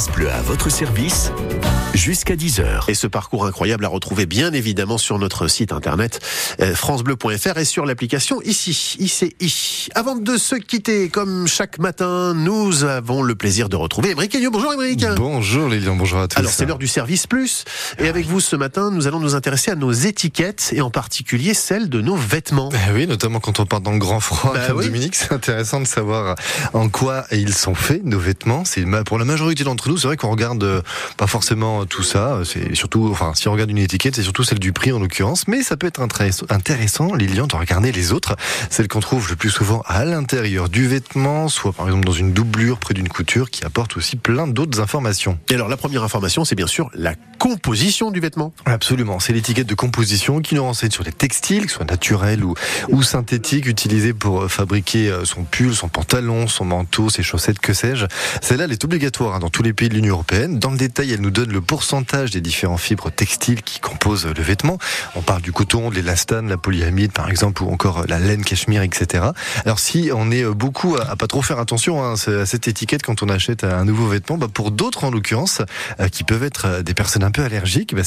France Bleu à votre service jusqu'à 10h. Et ce parcours incroyable à retrouver bien évidemment sur notre site internet euh, francebleu.fr et sur l'application ici, ICI. Avant de se quitter, comme chaque matin, nous avons le plaisir de retrouver Émeric Agneux. Bonjour Émeric. Bonjour Lilian, bonjour à tous. Alors c'est l'heure du service plus et avec vous ce matin, nous allons nous intéresser à nos étiquettes et en particulier celles de nos vêtements. Eh oui, notamment quand on part dans le grand froid Bah comme oui. Dominique, c'est intéressant de savoir en quoi ils sont faits, nos vêtements. C'est pour la majorité d'entre nous, c'est vrai qu'on regarde euh, pas forcément tout ça. C'est surtout, enfin, si on regarde une étiquette, c'est surtout celle du prix en l'occurrence. Mais ça peut être intéress- intéressant, Lilian, de regarder les autres. Celles qu'on trouve le plus souvent à l'intérieur du vêtement, soit par exemple dans une doublure près d'une couture, qui apporte aussi plein d'autres informations. Et alors la première information, c'est bien sûr la composition du vêtement. Absolument, c'est l'étiquette de composition qui nous renseigne sur les textiles, que ce soit naturels ou, ou synthétiques, utilisés pour euh, fabriquer euh, son pull, son pantalon, son manteau, ses chaussettes, que sais-je. Celle-là, elle est obligatoire hein, dans tous les pays de l'Union européenne. Dans le détail, elle nous donne le pourcentage des différents fibres textiles qui composent le vêtement. On parle du coton, de l'élastane, la polyamide par exemple, ou encore euh, la laine cachemire, etc. Alors si on est euh, beaucoup à, à pas trop faire attention hein, à cette étiquette quand on achète un nouveau vêtement, bah, pour d'autres en l'occurrence, euh, qui peuvent être des personnes un peu allergiques, bah,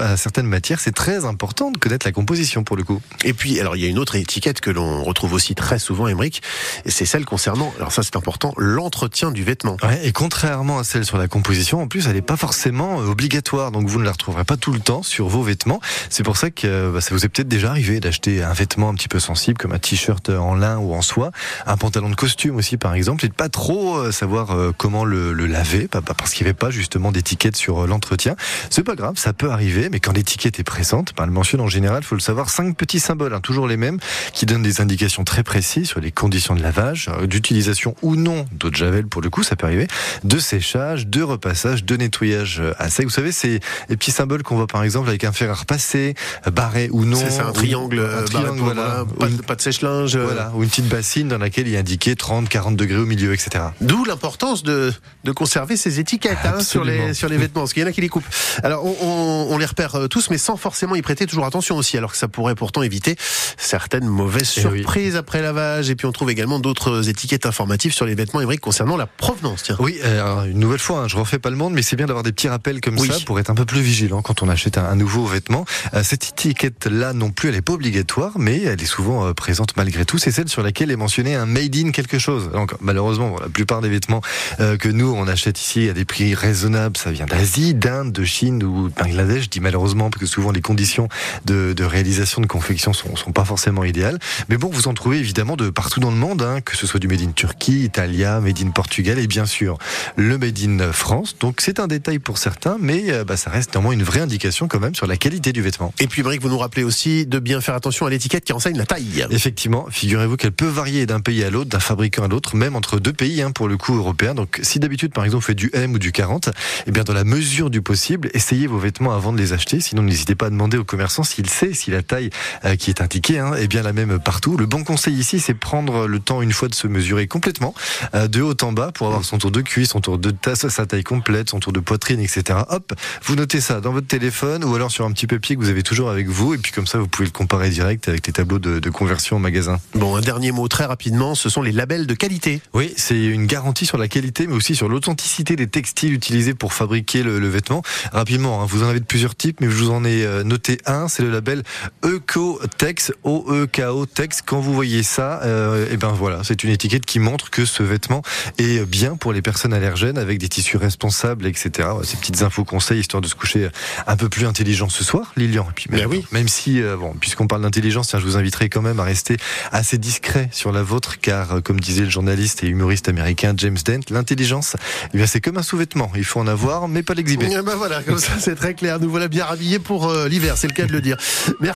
à certaines matières, c'est très important de connaître la composition pour le coup. Et puis, alors, il y a une autre étiquette que l'on retrouve aussi très souvent, Émeric, c'est celle concernant, alors ça c'est important, l'entretien du vêtement. Ouais, et contrairement à sur la composition, en plus, elle n'est pas forcément euh, obligatoire, donc vous ne la retrouverez pas tout le temps sur vos vêtements. C'est pour ça que euh, bah, ça vous est peut-être déjà arrivé d'acheter un vêtement un petit peu sensible, comme un t-shirt en lin ou en soie, un pantalon de costume aussi par exemple, et de pas trop euh, savoir euh, comment le, le laver, parce qu'il n'y avait pas justement d'étiquette sur euh, l'entretien. C'est pas grave, ça peut arriver, mais quand l'étiquette est présente, bah, elle mentionne en général, faut le savoir, cinq petits symboles, hein, toujours les mêmes, qui donnent des indications très précises sur les conditions de lavage, euh, d'utilisation ou non d'eau de javel pour le coup, ça peut arriver, de séchage, de repassage, de nettoyage à sec. Vous savez, c'est les petits symboles qu'on voit par exemple avec un fer à repasser, barré ou non. C'est un triangle, un euh, triangle, pour- voilà. pas, de, une- pas de sèche-linge. euh, voilà, ou une petite bassine dans laquelle il est indiqué 30, 40 degrés au milieu, etc. D'où l'importance de, de conserver ces étiquettes hein, sur, les, sur les vêtements, parce qu'il y en a qui les coupent. Alors, on, on- on les repère euh, tous, mais sans forcément y prêter toujours attention aussi, alors que ça pourrait pourtant éviter certaines mauvaises Eh oui. surprises après lavage. Et puis, on trouve également d'autres étiquettes informatives sur les vêtements Émeric concernant la provenance. Tiens. Oui, alors, une nouvelle fois, hein, je refais pas le monde, mais c'est bien d'avoir des petits rappels comme Oui. ça pour être un peu plus vigilant quand on achète un, un nouveau vêtement. Euh, cette étiquette-là non plus, elle est pas obligatoire, mais elle est souvent euh, présente malgré tout. C'est celle sur laquelle est mentionné un made in quelque chose. Donc malheureusement, la plupart des vêtements euh, que nous on achète ici à des prix raisonnables, ça vient d'Asie, d'Inde, de Chine ou de Bangladesh. Je dis malheureusement parce que souvent les conditions de, de réalisation de confection sont, sont pas forcément idéales. Mais bon, vous en trouvez évidemment de partout dans le monde, hein, que ce soit du made in Turquie, Italia, made in Portugal et bien sûr le made in France. Donc c'est un détail pour certains, mais euh, bah, ça reste néanmoins une vraie indication quand même sur la qualité du vêtement. Et puis, Émeric, vous nous rappelez aussi de bien faire attention à l'étiquette qui enseigne la taille. Effectivement, figurez-vous qu'elle peut varier d'un pays à l'autre, d'un fabricant à l'autre, même entre deux pays, hein, pour le coup européen. Donc, si d'habitude, par exemple, vous faites du M ou du 40, eh bien, dans la mesure du possible, essayez vos vêtements avant de les acheter. Sinon, n'hésitez pas à demander au commerçant s'il sait si la taille euh, qui est indiquée hein, est bien la même partout. Le bon conseil ici, c'est prendre le temps une fois de se mesurer complètement, euh, de haut en bas, pour avoir son tour de cuisse, son tour de tasse, sa taille complète, son tour de poitrine, etc. Hop, vous notez ça dans votre téléphone ou alors sur un petit papier que vous avez toujours avec vous, et puis comme ça, vous pouvez le comparer direct avec les tableaux de, de conversion au magasin. Bon, un dernier mot très rapidement, ce sont les labels de qualité. Oui, c'est une garantie sur la qualité, mais aussi sur l'authenticité des textiles utilisés pour fabriquer le, le vêtement. Rapidement, hein, vous en avez de plusieurs types, mais je vous en ai euh, noté un, c'est le label Ecotex, O-E-K-O Tex. Quand vous voyez ça, euh, et ben voilà, c'est une étiquette qui montre que ce vêtement est bien pour les personnes allergènes, avec des tissus responsables, etc. Ces petites infos conseils, histoire de se coucher un peu plus intelligent ce soir, Lilian. Et puis même, Ben oui. même si, euh, bon, puisqu'on parle d'intelligence, tiens, je vous inviterai quand même à rester assez discret sur la vôtre, car euh, comme disait le journaliste et humoriste américain James Dent, l'intelligence, eh bien, c'est comme un sous-vêtement. Il faut en avoir, mais pas l'exhiber. Eh ben voilà, comme ça c'est très clair. Nous voilà bien habillés pour euh, l'hiver, c'est le cas de le dire. Merci.